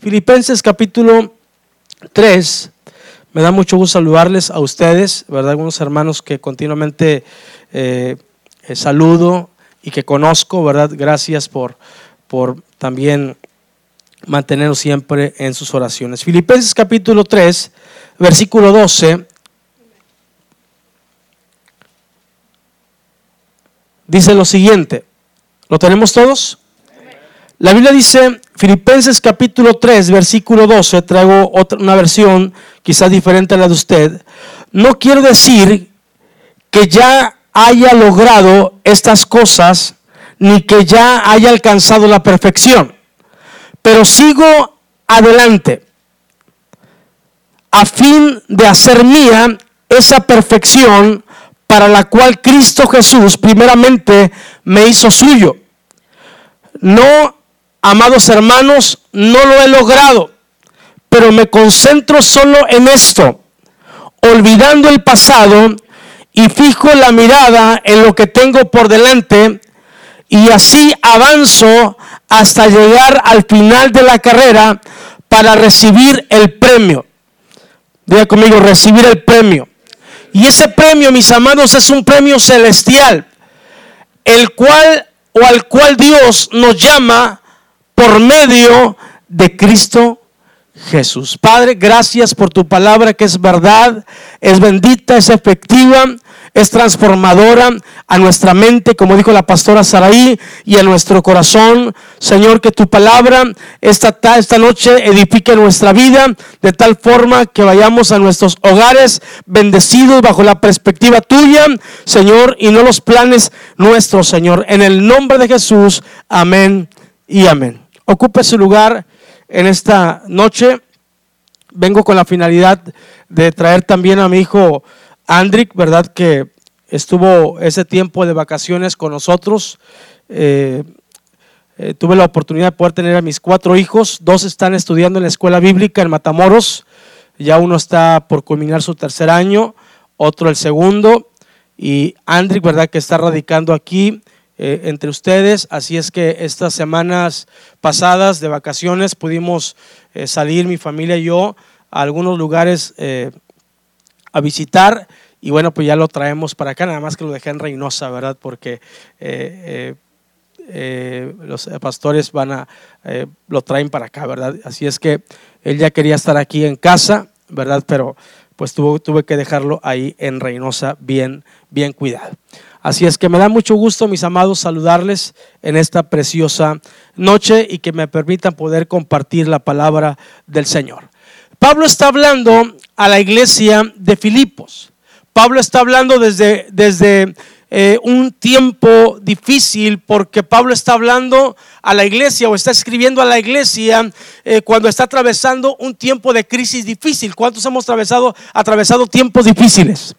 Filipenses capítulo 3. Me da mucho gusto saludarles a ustedes, ¿verdad? Algunos hermanos que continuamente eh, eh, saludo y que conozco, ¿verdad? Gracias por, por también mantenernos siempre en sus oraciones. Filipenses capítulo 3, versículo 12. Dice lo siguiente. ¿Lo tenemos todos? La Biblia dice, Filipenses capítulo 3, versículo 12, traigo otra, una versión quizás diferente a la de usted. No quiero decir que ya haya logrado estas cosas, ni que ya haya alcanzado la perfección, pero sigo adelante a fin de hacer mía esa perfección para la cual Cristo Jesús primeramente me hizo suyo. No Amados hermanos, no lo he logrado, pero me concentro solo en esto, olvidando el pasado y fijo la mirada en lo que tengo por delante y así avanzo hasta llegar al final de la carrera para recibir el premio. Diga conmigo, recibir el premio. Y ese premio, mis amados, es un premio celestial, el cual o al cual Dios nos llama por medio de Cristo Jesús. Padre, gracias por tu palabra que es verdad, es bendita, es efectiva, es transformadora a nuestra mente, como dijo la pastora Saraí, y a nuestro corazón. Señor, que tu palabra esta, esta noche edifique nuestra vida de tal forma que vayamos a nuestros hogares bendecidos bajo la perspectiva tuya, Señor, y no los planes nuestros, Señor. En el nombre de Jesús, amén y amén ocupe su lugar en esta noche. Vengo con la finalidad de traer también a mi hijo Andrick, ¿verdad? Que estuvo ese tiempo de vacaciones con nosotros. Eh, eh, tuve la oportunidad de poder tener a mis cuatro hijos. Dos están estudiando en la escuela bíblica en Matamoros. Ya uno está por culminar su tercer año, otro el segundo. Y Andrick, ¿verdad? Que está radicando aquí eh, entre ustedes. Así es que estas semanas pasadas de vacaciones pudimos eh, salir mi familia y yo a algunos lugares eh, a visitar. Y bueno, pues ya lo traemos para acá, nada más que lo dejé en Reynosa, ¿verdad? Porque los pastores van a, lo traen para acá, ¿verdad? Así es que él ya quería estar aquí en casa, ¿verdad? Pero pues tuve, tuve que dejarlo ahí en Reynosa bien, bien cuidado. Así es que me da mucho gusto, mis amados, saludarles en esta preciosa noche y que me permitan poder compartir la palabra del Señor. Pablo está hablando a la iglesia de Filipos. Pablo está hablando desde, desde eh, un tiempo difícil porque Pablo está hablando a la iglesia o está escribiendo a la iglesia eh, cuando está atravesando un tiempo de crisis difícil. ¿Cuántos hemos atravesado, atravesado tiempos difíciles?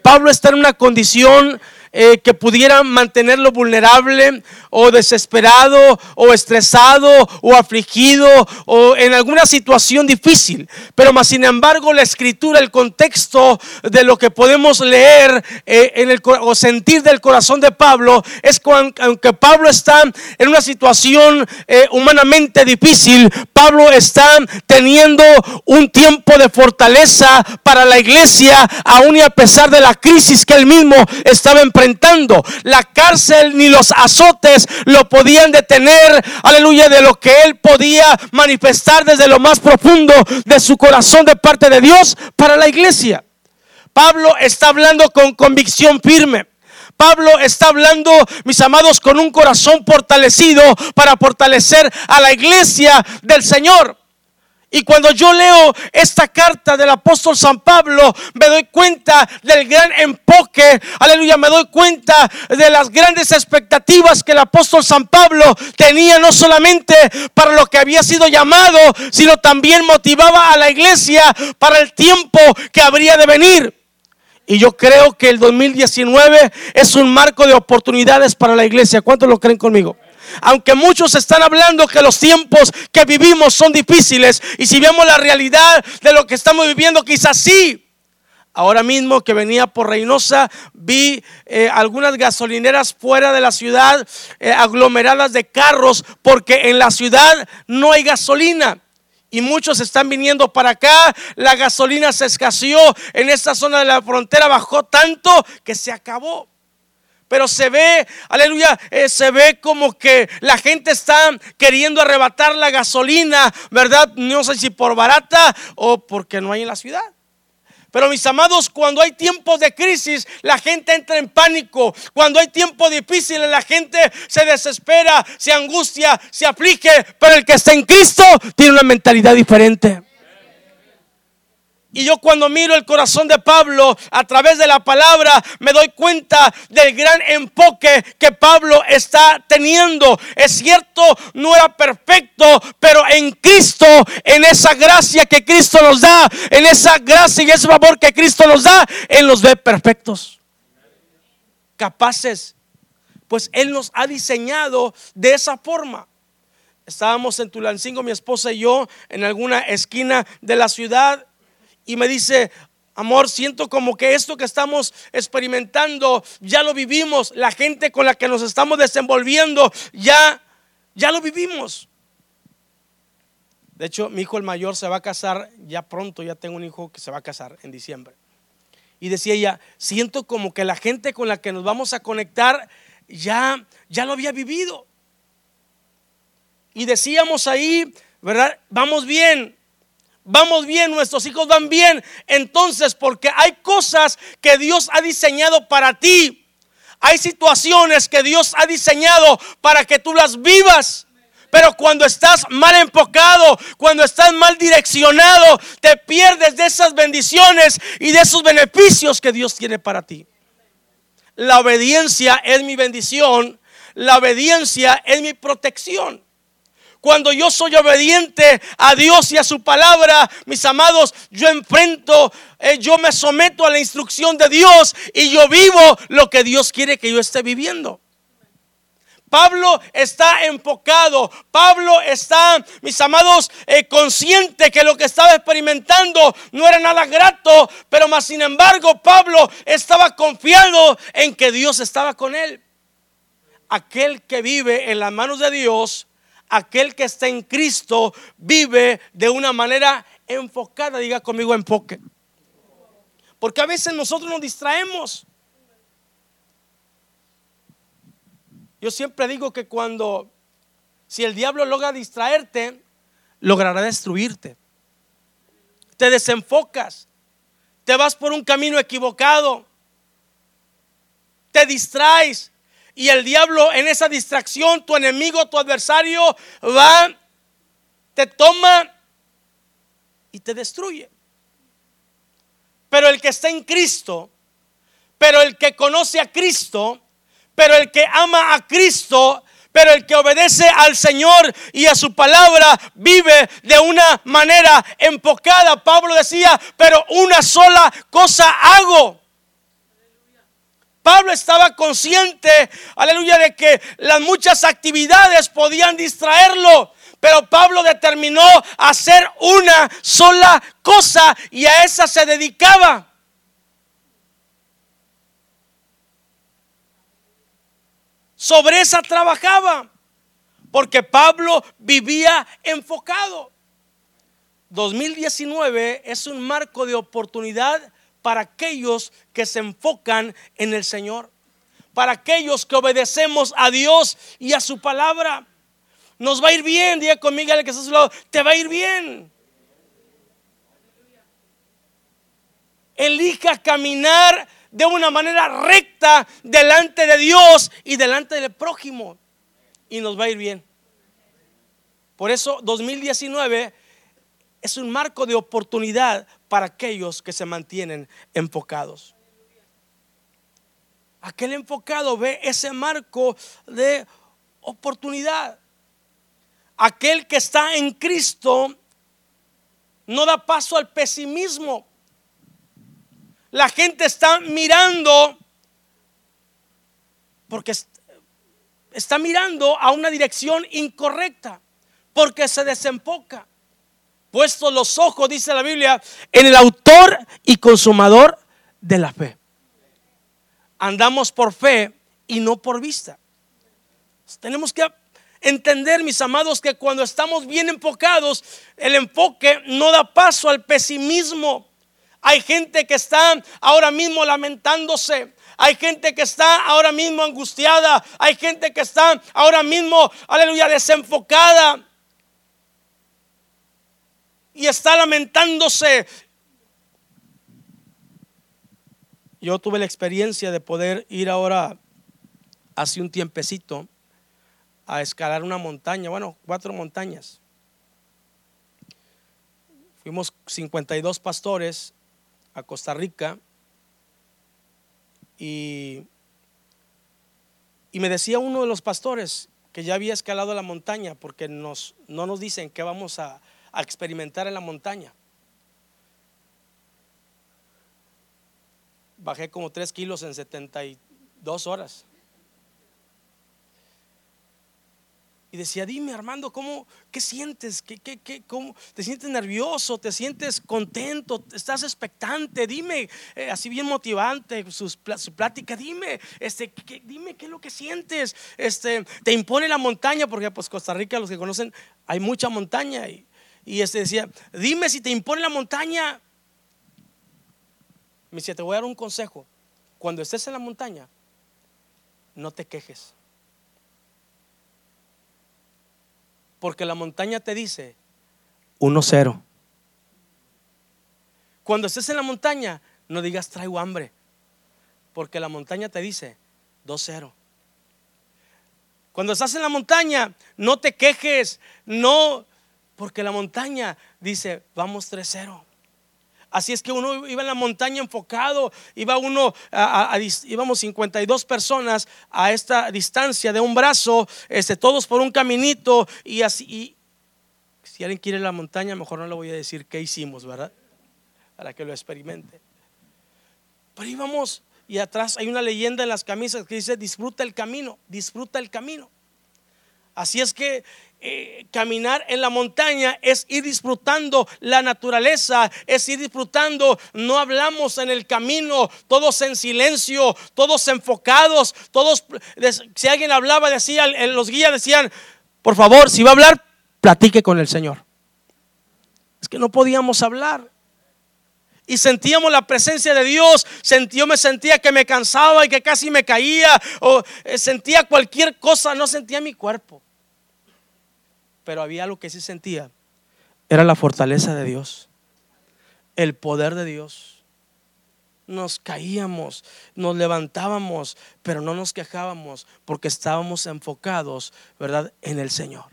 Pablo está en una condición eh, que pudiera mantenerlo vulnerable o desesperado o estresado o afligido o en alguna situación difícil. Pero más sin embargo la escritura, el contexto de lo que podemos leer eh, en el, o sentir del corazón de Pablo es que aunque Pablo está en una situación eh, humanamente difícil, Pablo está teniendo un tiempo de fortaleza para la iglesia, aún y a pesar de la crisis que él mismo estaba enfrentando la cárcel ni los azotes lo podían detener, aleluya, de lo que él podía manifestar desde lo más profundo de su corazón de parte de Dios para la iglesia. Pablo está hablando con convicción firme. Pablo está hablando, mis amados, con un corazón fortalecido para fortalecer a la iglesia del Señor. Y cuando yo leo esta carta del apóstol San Pablo, me doy cuenta del gran enfoque, aleluya, me doy cuenta de las grandes expectativas que el apóstol San Pablo tenía no solamente para lo que había sido llamado, sino también motivaba a la iglesia para el tiempo que habría de venir. Y yo creo que el 2019 es un marco de oportunidades para la iglesia. ¿Cuántos lo creen conmigo? Aunque muchos están hablando que los tiempos que vivimos son difíciles y si vemos la realidad de lo que estamos viviendo, quizás sí. Ahora mismo que venía por Reynosa, vi eh, algunas gasolineras fuera de la ciudad, eh, aglomeradas de carros, porque en la ciudad no hay gasolina. y muchos están viniendo para acá. La gasolina se escaseó en esta zona de la frontera, bajó tanto que se acabó. Pero se ve, aleluya, eh, se ve como que la gente está queriendo arrebatar la gasolina, ¿verdad? No sé si por barata o porque no hay en la ciudad. Pero mis amados, cuando hay tiempos de crisis, la gente entra en pánico. Cuando hay tiempos difíciles, la gente se desespera, se angustia, se aflige. Pero el que está en Cristo tiene una mentalidad diferente. Y yo cuando miro el corazón de Pablo a través de la palabra, me doy cuenta del gran enfoque que Pablo está teniendo. Es cierto, no era perfecto, pero en Cristo, en esa gracia que Cristo nos da, en esa gracia y ese favor que Cristo nos da, Él nos ve perfectos, capaces. Pues Él nos ha diseñado de esa forma. Estábamos en Tulancingo, mi esposa y yo, en alguna esquina de la ciudad y me dice, amor, siento como que esto que estamos experimentando ya lo vivimos, la gente con la que nos estamos desenvolviendo ya ya lo vivimos. De hecho, mi hijo el mayor se va a casar ya pronto, ya tengo un hijo que se va a casar en diciembre. Y decía ella, siento como que la gente con la que nos vamos a conectar ya ya lo había vivido. Y decíamos ahí, ¿verdad? Vamos bien, vamos bien, nuestros hijos van bien. Entonces, porque hay cosas que Dios ha diseñado para ti. Hay situaciones que Dios ha diseñado para que tú las vivas. Pero cuando estás mal enfocado, cuando estás mal direccionado, te pierdes de esas bendiciones y de esos beneficios que Dios tiene para ti. La obediencia es mi bendición, la obediencia es mi protección. Cuando yo soy obediente a Dios y a su palabra, mis amados, yo enfrento, eh, yo me someto a la instrucción de Dios y yo vivo lo que Dios quiere que yo esté viviendo. Pablo está enfocado. Pablo está, mis amados, eh, consciente que lo que estaba experimentando no era nada grato, pero más sin embargo Pablo estaba confiado en que Dios estaba con él. Aquel que vive en las manos de Dios aquel que está en Cristo vive de una manera enfocada. Diga conmigo enfoque. Porque a veces nosotros nos distraemos. Yo siempre digo que cuando, si el diablo logra distraerte, logrará destruirte. Te desenfocas, te vas por un camino equivocado, te distraes, y el diablo en esa distracción, tu enemigo, tu adversario, va, te toma y te destruye. Pero el que está en Cristo, pero el que conoce a Cristo, pero el que ama a Cristo, pero el que obedece al Señor y a su palabra vive de una manera enfocada. Pablo decía, pero una sola cosa hago Pablo estaba consciente, aleluya, de que las muchas actividades podían distraerlo. Pero Pablo determinó hacer una sola cosa y a esa se dedicaba. Sobre esa trabajaba. Porque Pablo vivía enfocado. 2019 es un marco de oportunidad para aquellos que se enfocan en el Señor, para aquellos que obedecemos a Dios y a su palabra. Nos va a ir bien, diga conmigo que está a su lado, te va a ir bien. Elija caminar de una manera recta delante de Dios y delante del prójimo y nos va a ir bien. Por eso 2019 es un marco de oportunidad para aquellos que se mantienen enfocados. Aquel enfocado ve ese marco de oportunidad. Aquel que está en Cristo no da paso al pesimismo. La gente está mirando porque está mirando a una dirección incorrecta, porque se desenfoca puesto los ojos, dice la Biblia, en el autor y consumador de la fe. Andamos por fe y no por vista. Tenemos que entender, mis amados, que cuando estamos bien enfocados, el enfoque no da paso al pesimismo. Hay gente que está ahora mismo lamentándose. Hay gente que está ahora mismo angustiada. Hay gente que está ahora mismo, aleluya, desenfocada. Y está lamentándose. Yo tuve la experiencia de poder ir ahora hace un tiempecito a escalar una montaña, bueno, cuatro montañas. Fuimos 52 pastores a Costa Rica y, y me decía uno de los pastores que ya había escalado la montaña porque nos, no nos dicen qué vamos a, a experimentar en la montaña. Bajé como 3 kilos en 72 horas. Y decía, dime Armando, ¿cómo, ¿qué sientes? ¿Qué, qué, cómo, ¿Te sientes nervioso? ¿Te sientes contento? ¿Estás expectante? Dime, eh, así bien motivante su plática, dime, este, ¿qué, dime qué es lo que sientes. Este, te impone la montaña, porque pues Costa Rica, los que conocen, hay mucha montaña. Y, y este decía, dime si te impone la montaña. Me decía, te voy a dar un consejo. Cuando estés en la montaña, no te quejes. Porque la montaña te dice 1-0. Cuando estés en la montaña, no digas traigo hambre. Porque la montaña te dice 2-0. Cuando estás en la montaña, no te quejes, no, porque la montaña dice, vamos 3-0. Así es que uno iba en la montaña enfocado, iba uno, a, íbamos 52 personas a esta distancia de un brazo, este, todos por un caminito y así. si alguien quiere la montaña, mejor no le voy a decir qué hicimos, ¿verdad? Para que lo experimente. Pero íbamos y atrás hay una leyenda en las camisas que dice, disfruta el camino, disfruta el camino. Así es que eh, caminar en la montaña es ir disfrutando la naturaleza, es ir disfrutando, no hablamos en el camino, todos en silencio, todos enfocados, todos, si alguien hablaba, decía, los guías decían, por favor, si va a hablar, platique con el Señor. Es que no podíamos hablar. Y sentíamos la presencia de Dios. Yo me sentía que me cansaba y que casi me caía. O eh, sentía cualquier cosa, no sentía mi cuerpo pero había algo que sí sentía. Era la fortaleza de Dios, el poder de Dios. Nos caíamos, nos levantábamos, pero no nos quejábamos porque estábamos enfocados, ¿verdad?, en el Señor.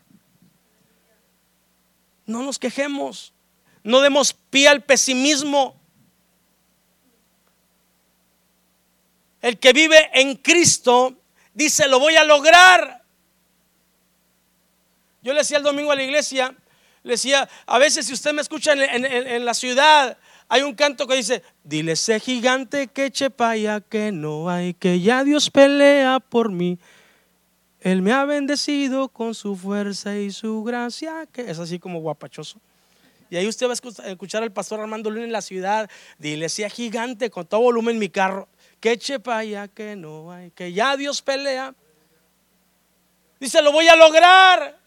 No nos quejemos, no demos pie al pesimismo. El que vive en Cristo dice, lo voy a lograr. Yo le decía el domingo a la iglesia, le decía, a veces si usted me escucha en, la ciudad, hay un canto que dice, dile ese gigante que chepaya que no hay, que ya Dios pelea por mí. Él me ha bendecido con su fuerza y su gracia, que es así como guapachoso. Y ahí usted va a escuchar al pastor Armando Luna en la ciudad, dile ese gigante con todo volumen en mi carro, que chepaya que no hay, que ya Dios pelea. Dice, lo voy a lograr.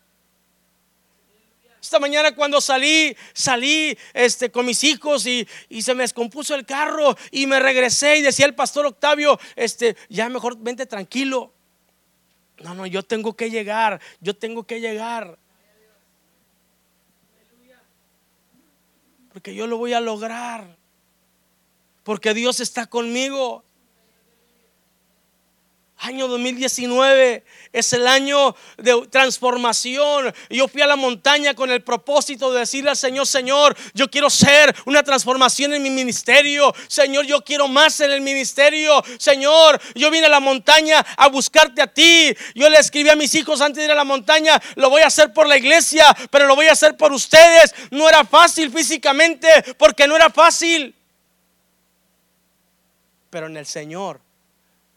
Esta mañana cuando salí, salí este, con mis hijos y, se me descompuso el carro y me regresé y decía el pastor Octavio, este, ya mejor vente tranquilo. No, no, yo tengo que llegar, yo tengo que llegar. Porque yo lo voy a lograr. Porque Dios está conmigo. Año 2019 es el año de transformación. Yo fui a la montaña con el propósito de decirle al Señor, Señor, yo quiero ser una transformación en mi ministerio. Señor, yo quiero más en el ministerio. Señor, yo vine a la montaña a buscarte a ti. Yo le escribí a mis hijos antes de ir a la montaña, lo voy a hacer por la iglesia, pero lo voy a hacer por ustedes. No era fácil físicamente porque no era fácil. Pero en el Señor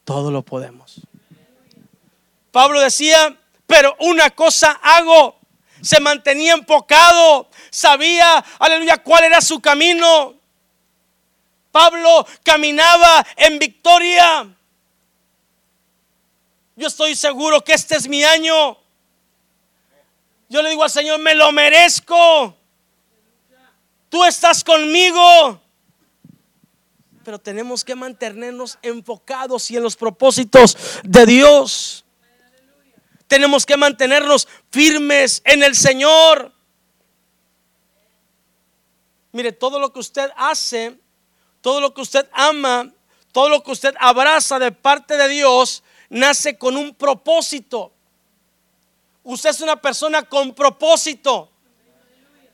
todo lo podemos. Pablo decía, pero una cosa hago. Se mantenía enfocado, sabía, aleluya, cuál era su camino. Pablo caminaba en victoria. Yo estoy seguro que este es mi año. Yo le digo al Señor, me lo merezco. Tú estás conmigo. Pero tenemos que mantenernos enfocados y en los propósitos de Dios. Tenemos que mantenernos firmes en el Señor. Mire, todo lo que usted hace, todo lo que usted ama, todo lo que usted abraza de parte de Dios, nace con un propósito. Usted es una persona con propósito.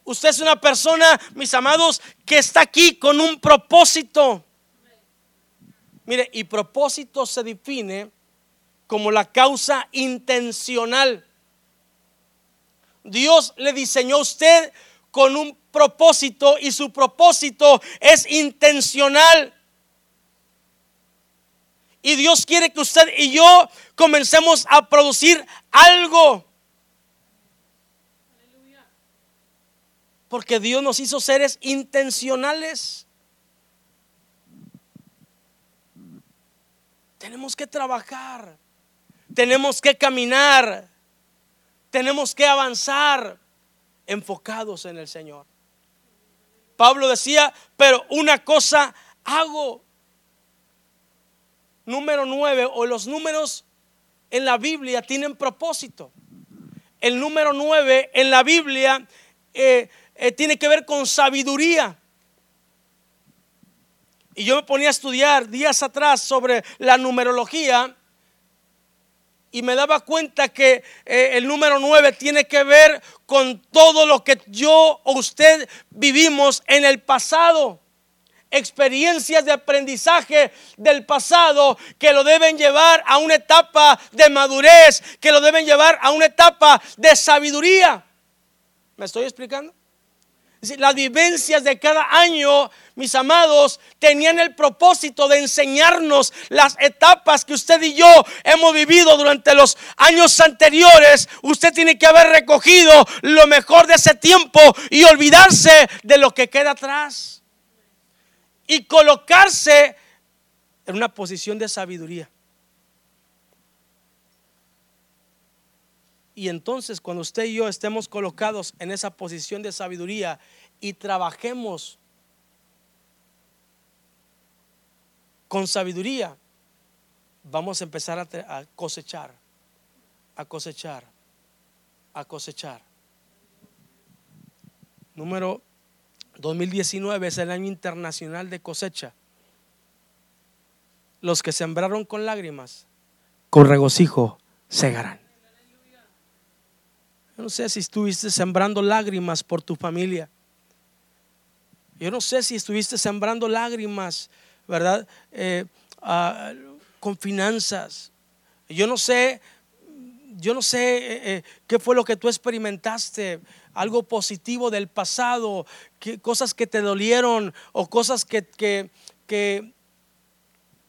Usted es una persona, mis amados, que está aquí con un propósito. Mire, y propósito se define como la causa intencional. Dios le diseñó a usted con un propósito y su propósito es intencional. Y Dios quiere que usted y yo comencemos a producir algo. Porque Dios nos hizo seres intencionales. Tenemos que trabajar, tenemos que caminar, tenemos que avanzar enfocados en el Señor. Pablo decía, pero una cosa hago. Número nueve, o los números en la Biblia tienen propósito. El número nueve en la Biblia eh, eh, tiene que ver con sabiduría. Y yo me ponía a estudiar días atrás sobre la numerología y me daba cuenta que eh, el número 9 tiene que ver con todo lo que yo o usted vivimos en el pasado. Experiencias de aprendizaje del pasado que lo deben llevar a una etapa de madurez, que lo deben llevar a una etapa de sabiduría. ¿Me estoy explicando? Las vivencias de cada año, mis amados, tenían el propósito de enseñarnos las etapas que usted y yo hemos vivido durante los años anteriores. Usted tiene que haber recogido lo mejor de ese tiempo y olvidarse de lo que queda atrás. Y colocarse en una posición de sabiduría. Y entonces cuando usted y yo estemos colocados en esa posición de sabiduría y trabajemos con sabiduría, vamos a empezar a, cosechar, a cosechar, a cosechar. Número 2019 es el año internacional de cosecha. Los que sembraron con lágrimas, con regocijo segarán. Yo no sé si estuviste sembrando lágrimas por tu familia. Yo no sé si estuviste sembrando lágrimas, ¿verdad? Eh, ah, con finanzas. Yo no sé, yo no sé eh, eh, qué fue lo que tú experimentaste, algo positivo del pasado, cosas que te dolieron o cosas que, que, que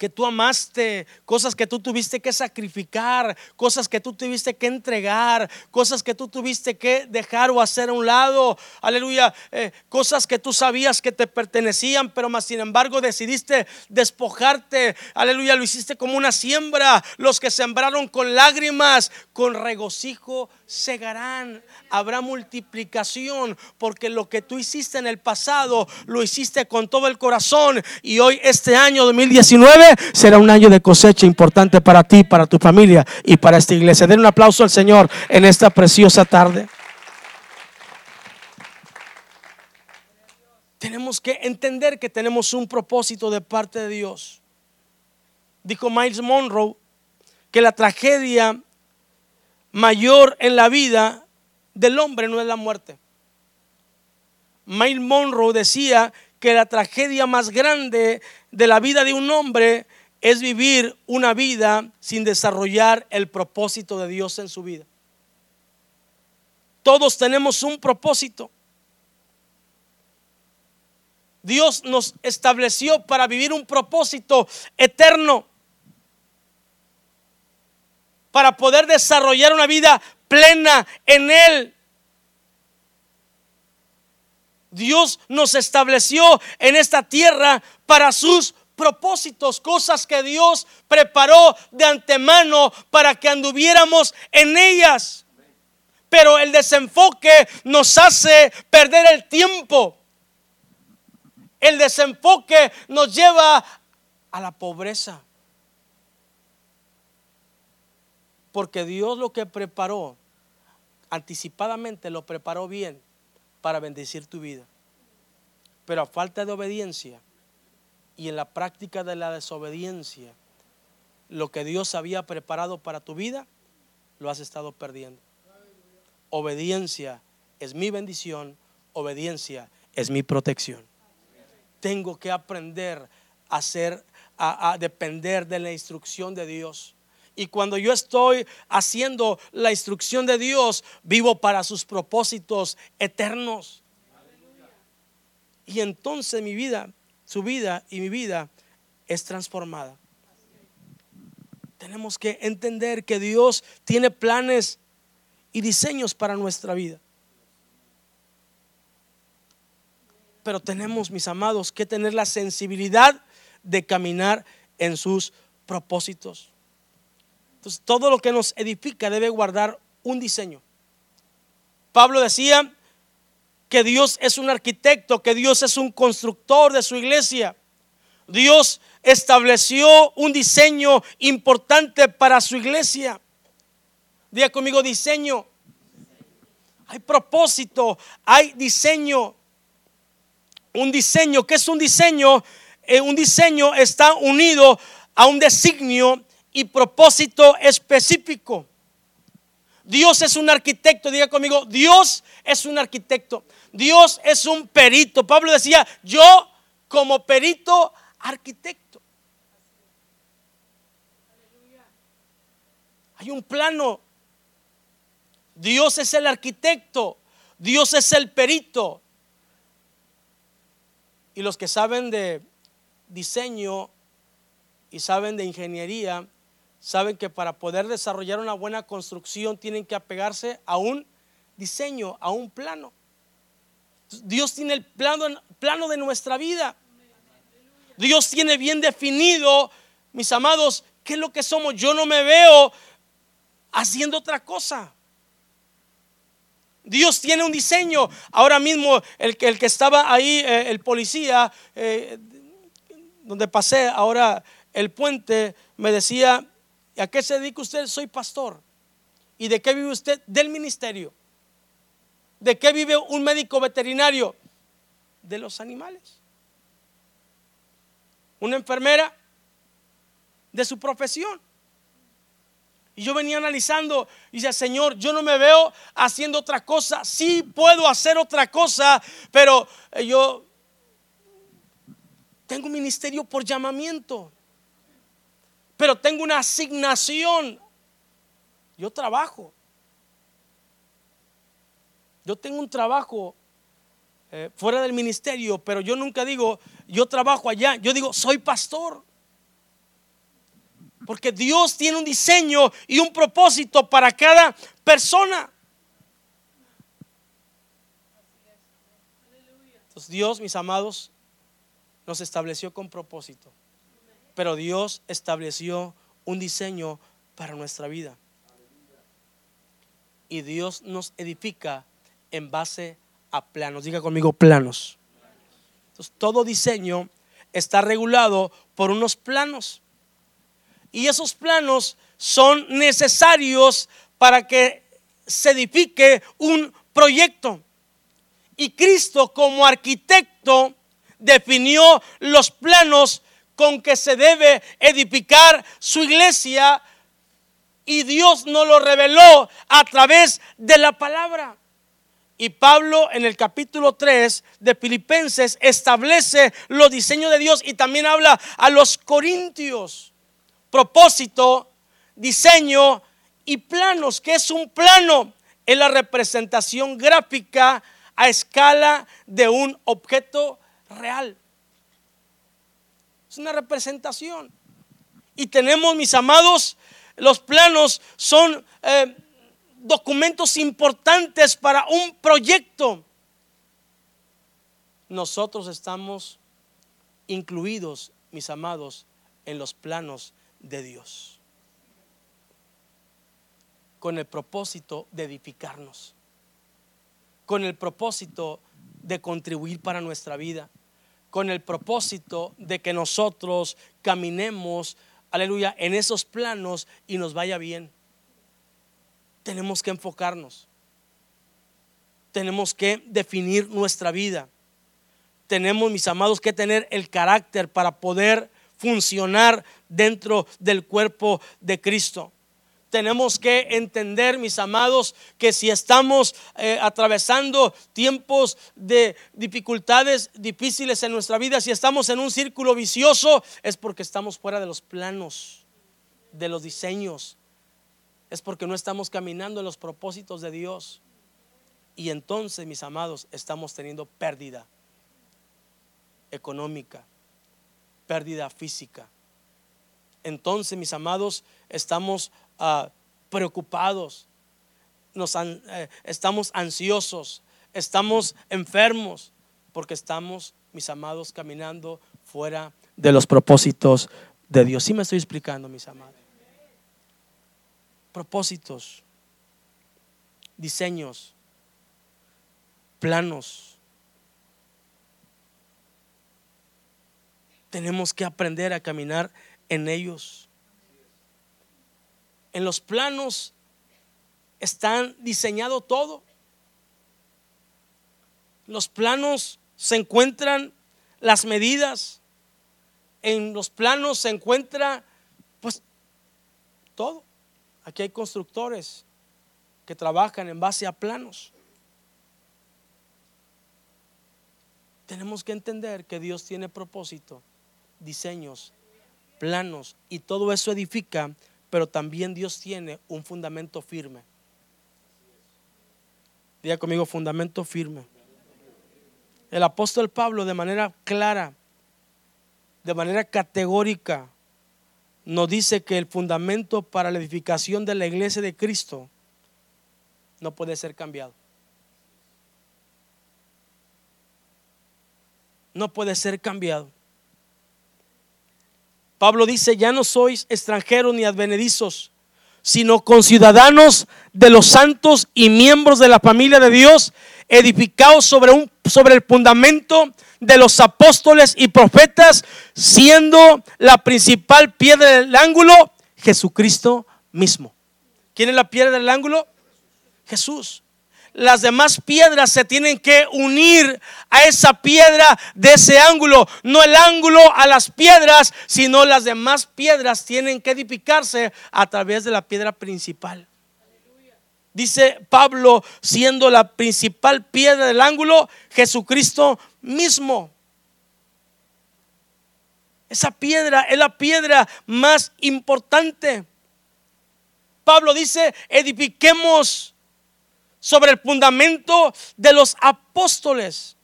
que tú amaste, cosas que tú tuviste que sacrificar, cosas que tú tuviste que entregar, cosas que tú tuviste que dejar o hacer a un lado, aleluya, eh, cosas que tú sabías que te pertenecían, pero más sin embargo decidiste despojarte, aleluya, lo hiciste como una siembra, los que sembraron con lágrimas, con regocijo segarán, habrá multiplicación, porque lo que tú hiciste en el pasado, lo hiciste con todo el corazón y hoy este año 2019 será un año de cosecha importante para ti, para tu familia y para esta iglesia. Den un aplauso al Señor en esta preciosa tarde. Tenemos que entender que tenemos un propósito de parte de Dios. Dijo Miles Monroe que la tragedia mayor en la vida del hombre no es la muerte. Miles Monroe decía que la tragedia más grande de la vida de un hombre es vivir una vida sin desarrollar el propósito de Dios en su vida. Todos tenemos un propósito. Dios nos estableció para vivir un propósito eterno, para poder desarrollar una vida plena en Él. Dios nos estableció en esta tierra para sus propósitos, cosas que Dios preparó de antemano para que anduviéramos en ellas. pero el desenfoque nos hace perder el tiempo. El desenfoque nos lleva a la pobreza. Porque Dios lo que preparó, anticipadamente lo preparó bien para bendecir tu vida. Pero a falta de obediencia y en la práctica de la desobediencia, lo que Dios había preparado para tu vida, lo has estado perdiendo. Obediencia es mi bendición, obediencia es mi protección. Tengo que aprender a ser, a, depender de la instrucción de Dios. Y cuando yo estoy haciendo la instrucción de Dios, vivo para sus propósitos eternos. Y entonces mi vida, su vida y mi vida es transformada. Tenemos que entender que Dios tiene planes y diseños para nuestra vida. Pero tenemos, mis amados, que tener la sensibilidad de caminar en sus propósitos. Entonces, todo lo que nos edifica debe guardar un diseño. Pablo decía que Dios es un arquitecto, que Dios es un constructor de su iglesia. Dios estableció un diseño importante para su iglesia. Diga conmigo diseño. Hay propósito, hay diseño. Un diseño, ¿qué es un diseño? Eh, un diseño está unido a un designio y propósito específico. Dios es un arquitecto, diga conmigo, Dios es un arquitecto, Dios es un perito. Pablo decía, yo como perito arquitecto. Hay un plano. Dios es el arquitecto, Dios es el perito. Y los que saben de diseño y saben de ingeniería, saben que para poder desarrollar una buena construcción tienen que apegarse a un diseño, a un plano. Dios tiene el plano, plano de nuestra vida. Dios tiene bien definido, mis amados, qué es lo que somos. Yo no me veo haciendo otra cosa. Dios tiene un diseño. Ahora mismo el que, el que estaba ahí, eh, el policía, eh, donde pasé ahora el puente, me decía, ¿A qué se dedica usted? Soy pastor. ¿Y de qué vive usted? Del ministerio. ¿De qué vive un médico veterinario? De los animales. Una enfermera de su profesión. Y yo venía analizando y decía, Señor, yo no me veo haciendo otra cosa. Sí puedo hacer otra cosa, pero eh, yo tengo un ministerio por llamamiento pero tengo una asignación. Yo trabajo. Yo tengo un trabajo eh, fuera del ministerio, pero yo nunca digo, yo trabajo allá. Yo digo, soy pastor. Porque Dios tiene un diseño y un propósito para cada persona. Entonces Dios, mis amados, nos estableció con propósito. Pero Dios estableció un diseño para nuestra vida. Y Dios nos edifica en base a planos. Diga conmigo planos. Entonces, todo diseño está regulado por unos planos. Y esos planos son necesarios para que se edifique un proyecto. Y Cristo como arquitecto definió los planos con que se debe edificar su iglesia y Dios nos lo reveló a través de la palabra. Y Pablo en el capítulo 3 de Filipenses establece los diseños de Dios y también habla a los corintios. Propósito, diseño y planos. que es un plano? Es la representación gráfica a escala de un objeto real. Es una representación. Y tenemos, mis amados, los planos son eh, documentos importantes para un proyecto. Nosotros estamos incluidos, mis amados, en los planos de Dios. con el propósito de edificarnos, con el propósito de contribuir para nuestra vida, con el propósito de que nosotros caminemos, aleluya, en esos planos y nos vaya bien. Tenemos que enfocarnos. Tenemos que definir nuestra vida. Tenemos, mis amados, que tener el carácter para poder funcionar dentro del cuerpo de Cristo tenemos que entender, mis amados, que si estamos eh, atravesando tiempos de dificultades difíciles en nuestra vida, si estamos en un círculo vicioso, es porque estamos fuera de los planos, de los diseños. Es porque no estamos caminando en los propósitos de Dios. Y entonces, mis amados, estamos teniendo pérdida económica, pérdida física. Entonces, mis amados, estamos Ah, preocupados, nos eh, estamos ansiosos, estamos enfermos, porque estamos, mis amados, caminando fuera de los propósitos de Dios. ¿Sí me estoy explicando, mis amados? Propósitos, diseños, planos. Tenemos que aprender a caminar en ellos en los planos están diseñado todo. Los planos se encuentran las medidas. En los planos se encuentra pues todo. Aquí hay constructores que trabajan en base a planos. Tenemos que entender que Dios tiene propósito, diseños, planos y todo eso edifica pero también Dios tiene un fundamento firme. Diga conmigo, fundamento firme. El apóstol Pablo de manera clara, de manera categórica, nos dice que el fundamento para la edificación de la iglesia de Cristo no puede ser cambiado. No puede ser cambiado. Pablo dice, ya no sois extranjeros ni advenedizos, sino conciudadanos de los santos y miembros de la familia de Dios, edificados sobre, un, sobre el fundamento de los apóstoles y profetas, siendo la principal piedra del ángulo Jesucristo mismo. ¿Quién es la piedra del ángulo? Jesús las demás piedras se tienen que unir a esa piedra de ese ángulo. No el ángulo a las piedras, sino las demás piedras tienen que edificarse a través de la piedra principal. Dice Pablo, siendo la principal piedra del ángulo, Jesucristo mismo. Esa piedra es la piedra más importante. Pablo dice, edifiquemos sobre el fundamento de los apóstoles.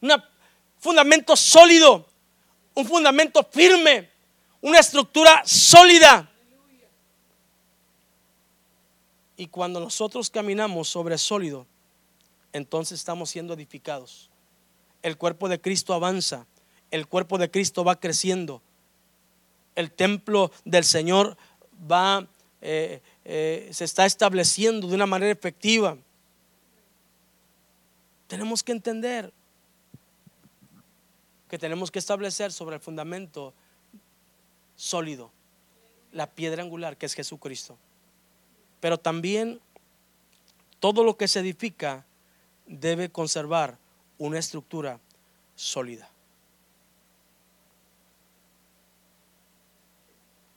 Un fundamento sólido, un fundamento firme, una estructura sólida. Y cuando nosotros caminamos sobre sólido, entonces estamos siendo edificados. El cuerpo de Cristo avanza, el cuerpo de Cristo va creciendo, el templo del Señor va eh, eh, se está estableciendo de una manera efectiva. Tenemos que entender que tenemos que establecer sobre el fundamento sólido, la piedra angular que es Jesucristo. Pero también todo lo que se edifica debe conservar una estructura sólida.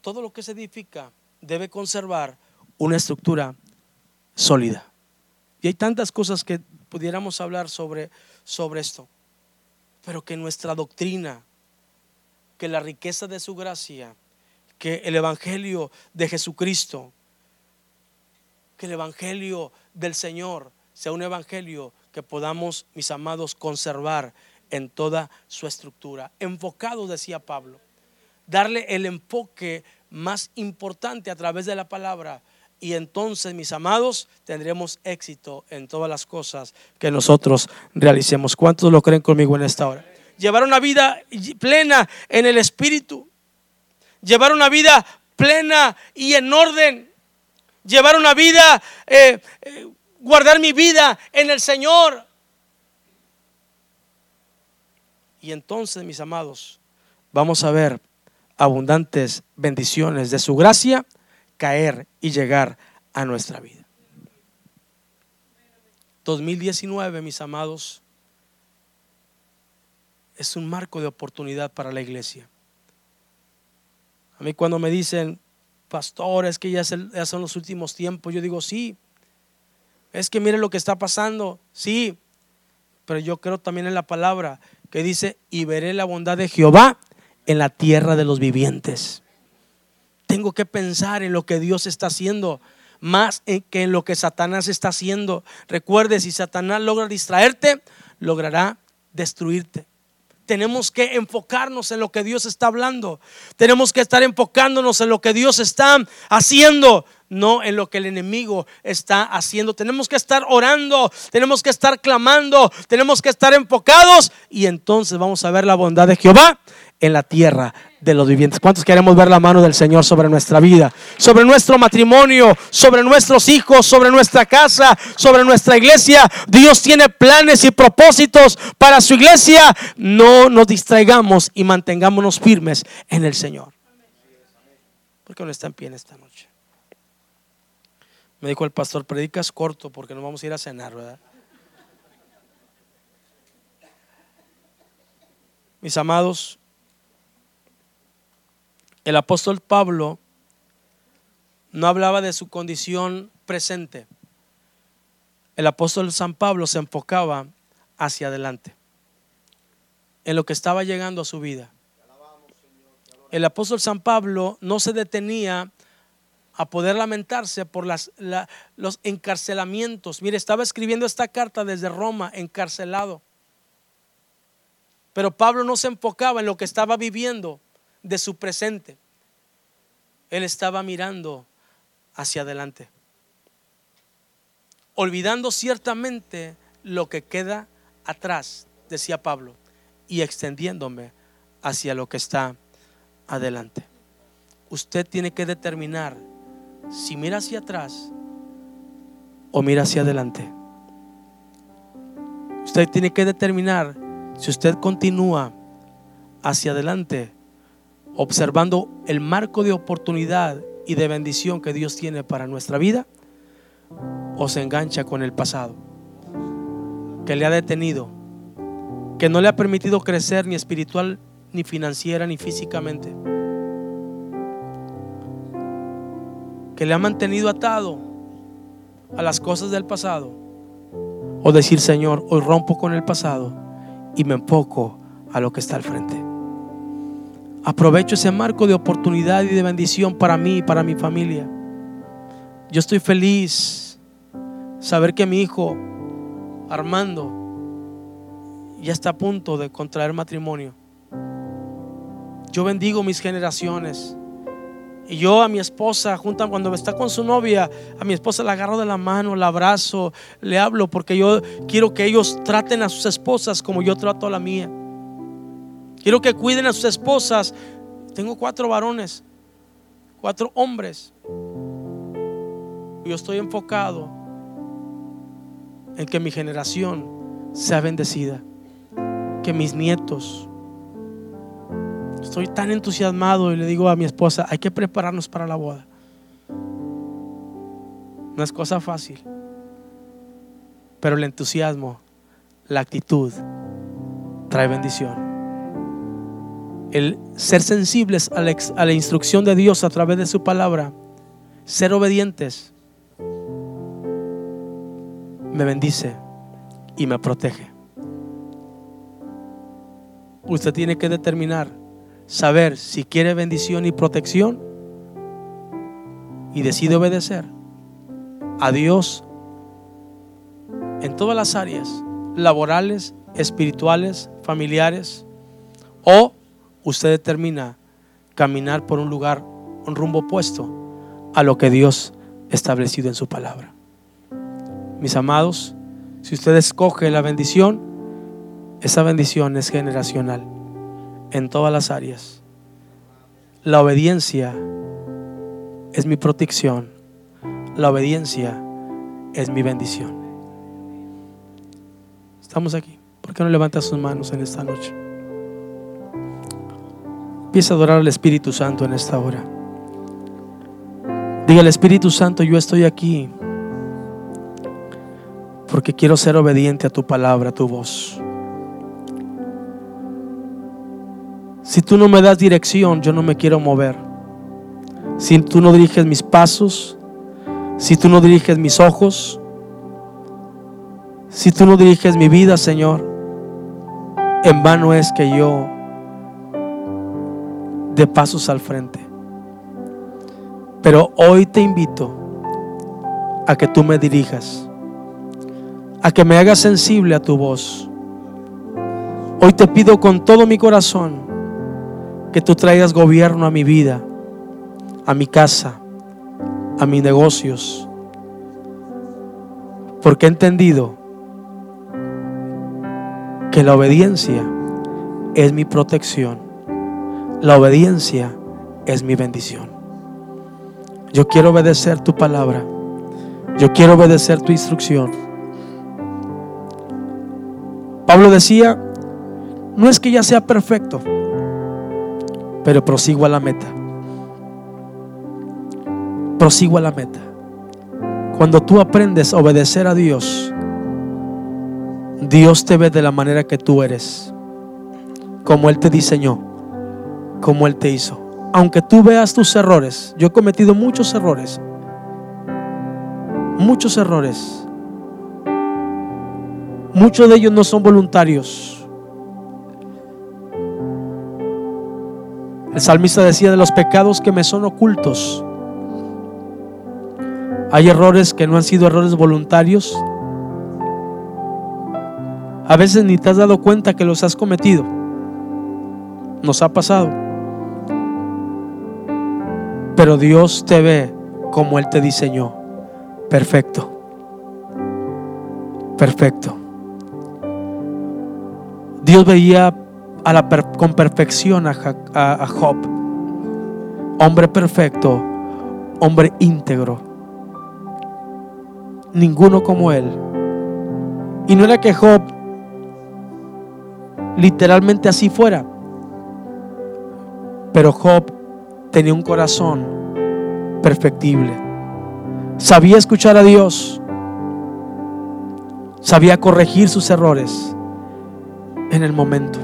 Todo lo que se edifica debe conservar una estructura sólida. Y hay tantas cosas que pudiéramos hablar sobre, sobre esto, pero que nuestra doctrina, que la riqueza de su gracia, que el Evangelio de Jesucristo, que el Evangelio del Señor sea un Evangelio que podamos, mis amados, conservar en toda su estructura. Enfocado, decía Pablo, darle el enfoque más importante a través de la palabra y entonces, mis amados, tendremos éxito en todas las cosas que nosotros realicemos. ¿Cuántos lo creen conmigo en esta hora? Llevar una vida plena en el Espíritu. Llevar una vida plena y en orden. llevar una vida, eh, eh, guardar mi vida en el Señor. Y entonces, mis amados, vamos a ver abundantes bendiciones de su gracia caer y llegar a nuestra vida. 2019, mis amados, es un marco de oportunidad para la iglesia. A mí cuando me dicen, pastor, es que ya, son los últimos tiempos, yo digo, sí, es que mire lo que está pasando, sí, pero yo creo también en la palabra que dice, y veré la bondad de Jehová en la tierra de los vivientes. Tengo que pensar en lo que Dios está haciendo más que en lo que Satanás está haciendo. Recuerde, si Satanás logra distraerte, logrará destruirte. Tenemos que enfocarnos en lo que Dios está hablando. Tenemos que estar enfocándonos en lo que Dios está haciendo, no en lo que el enemigo está haciendo. Tenemos que estar orando, tenemos que estar clamando, tenemos que estar enfocados y entonces vamos a ver la bondad de Jehová en la tierra de los vivientes. ¿Cuántos queremos ver la mano del Señor sobre nuestra vida, sobre nuestro matrimonio, sobre nuestros hijos, sobre nuestra casa, sobre nuestra iglesia? Dios tiene planes y propósitos para su iglesia. No nos distraigamos y mantengámonos firmes en el Señor. ¿Por qué no está en pie en esta noche? Me dijo el pastor, predicas corto porque nos vamos a ir a cenar, ¿verdad? Mis amados, el apóstol Pablo no hablaba de su condición presente. El apóstol San Pablo se enfocaba hacia adelante, en lo que estaba llegando a su vida. El apóstol San Pablo no se detenía a poder lamentarse por las, los encarcelamientos. Mire, estaba escribiendo esta carta desde Roma, encarcelado. Pero Pablo no se enfocaba en lo que estaba viviendo, de su presente. Él estaba mirando hacia adelante, olvidando ciertamente lo que queda atrás, decía Pablo, y extendiéndome hacia lo que está adelante. Usted tiene que determinar si mira hacia atrás o mira hacia adelante. Usted tiene que determinar si usted continúa hacia adelante observando el marco de oportunidad y de bendición que Dios tiene para nuestra vida, o se engancha con el pasado, que le ha detenido, que no le ha permitido crecer ni espiritual, ni financiera, ni físicamente, que le ha mantenido atado a las cosas del pasado, o decir, Señor, hoy rompo con el pasado y me enfoco a lo que está al frente. Aprovecho ese marco de oportunidad y de bendición para mí y para mi familia. Yo estoy feliz saber que mi hijo Armando ya está a punto de contraer matrimonio. Yo bendigo mis generaciones. Y yo a mi esposa, junto cuando está con su novia, a mi esposa la agarro de la mano, la abrazo, le hablo, porque yo quiero que ellos traten a sus esposas como yo trato a la mía. Quiero que cuiden a sus esposas. Tengo cuatro varones, cuatro hombres. Yo estoy enfocado en que mi generación sea bendecida, que mis nietos. Estoy tan entusiasmado y le digo a mi esposa, hay que prepararnos para la boda. No es cosa fácil, pero el entusiasmo, la actitud, trae bendición el ser sensibles a la, instrucción de Dios a través de su palabra, ser obedientes, me bendice y me protege. Usted tiene que determinar, saber si quiere bendición y protección y decide obedecer a Dios en todas las áreas, laborales, espirituales, familiares, o usted determina caminar por un lugar, un rumbo opuesto a lo que Dios ha establecido en su palabra. Mis amados, si usted escoge la bendición, esa bendición es generacional en todas las áreas. La obediencia es mi protección. la obediencia es mi bendición. Estamos aquí. ¿Por qué no levanta sus manos en esta noche? Empieza a adorar al Espíritu Santo en esta hora. Diga al Espíritu Santo, yo estoy aquí porque quiero ser obediente a tu palabra, a tu voz. Si tú no me das dirección, yo no me quiero mover. Si tú no diriges mis pasos, si tú no diriges mis ojos, si tú no diriges mi vida, Señor, en vano es que yo de pasos al frente. Pero hoy te invito a que tú me dirijas, a que me hagas sensible a tu voz. Hoy te pido con todo mi corazón que tú traigas gobierno a mi vida, a mi casa, a mis negocios, porque he entendido que la obediencia es mi protección, la obediencia es mi bendición. Yo quiero obedecer tu palabra, yo quiero obedecer tu instrucción. Pablo decía, no es que ya sea perfecto, pero prosigo a la meta. Prosigo a la meta. Cuando tú aprendes a obedecer a Dios, Dios te ve de la manera que tú eres, como Él te diseñó, como Él te hizo. Aunque tú veas tus errores, yo he cometido muchos errores, muchos errores. Muchos de ellos no son voluntarios. El salmista decía de los pecados que me son ocultos. Hay errores que no han sido errores voluntarios. A veces ni te has dado cuenta que los has cometido. Nos ha pasado. Pero Dios te ve como Él te diseñó. Perfecto. Perfecto. Dios veía con perfección a, a Job. Hombre perfecto, hombre íntegro. Ninguno como él. Y no era que Job literalmente así fuera. Pero Job tenía un corazón perfectible. Sabía escuchar a Dios. Sabía corregir sus errores en el momento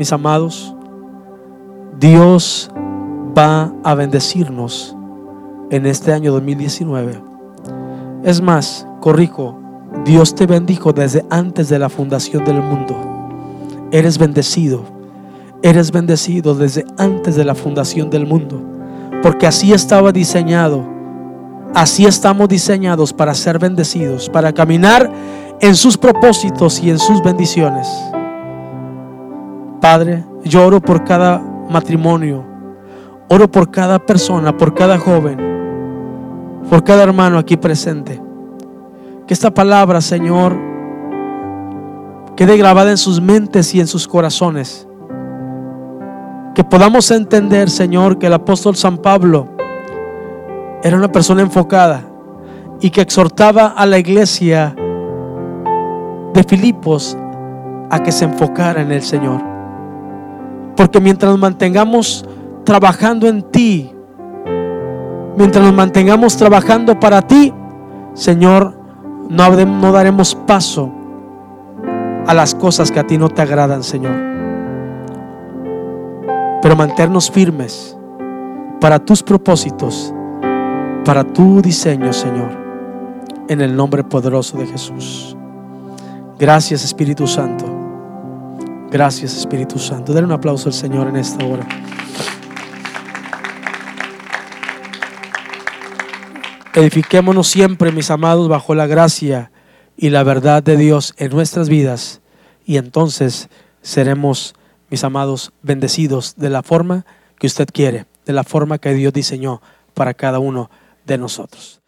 mis amados, Dios va a bendecirnos en este año 2019. Es más, corrijo, Dios te bendijo desde antes de la fundación del mundo. Eres bendecido, eres bendecido desde antes de la fundación del mundo, porque así estaba diseñado, así estamos diseñados para ser bendecidos, para caminar en sus propósitos y en sus bendiciones. Padre, yo oro por cada matrimonio, oro por cada persona, por cada joven, por cada hermano aquí presente. Que esta palabra, Señor, quede grabada en sus mentes y en sus corazones. Que podamos entender, Señor, que el apóstol San Pablo era una persona enfocada y que exhortaba a la iglesia de Filipos a que se enfocara en el Señor. Porque mientras nos mantengamos trabajando en ti, mientras nos mantengamos trabajando para ti, Señor, no, no daremos paso a las cosas que a ti no te agradan, Señor. Pero mantenernos firmes para tus propósitos, para tu diseño, Señor, en el nombre poderoso de Jesús. Gracias, Espíritu Santo. Gracias Espíritu Santo. Denle un aplauso al Señor en esta hora. Edifiquémonos siempre, mis amados, bajo la gracia y la verdad de Dios en nuestras vidas. Y entonces seremos, mis amados, bendecidos de la forma que usted quiere, de la forma que Dios diseñó para cada uno de nosotros.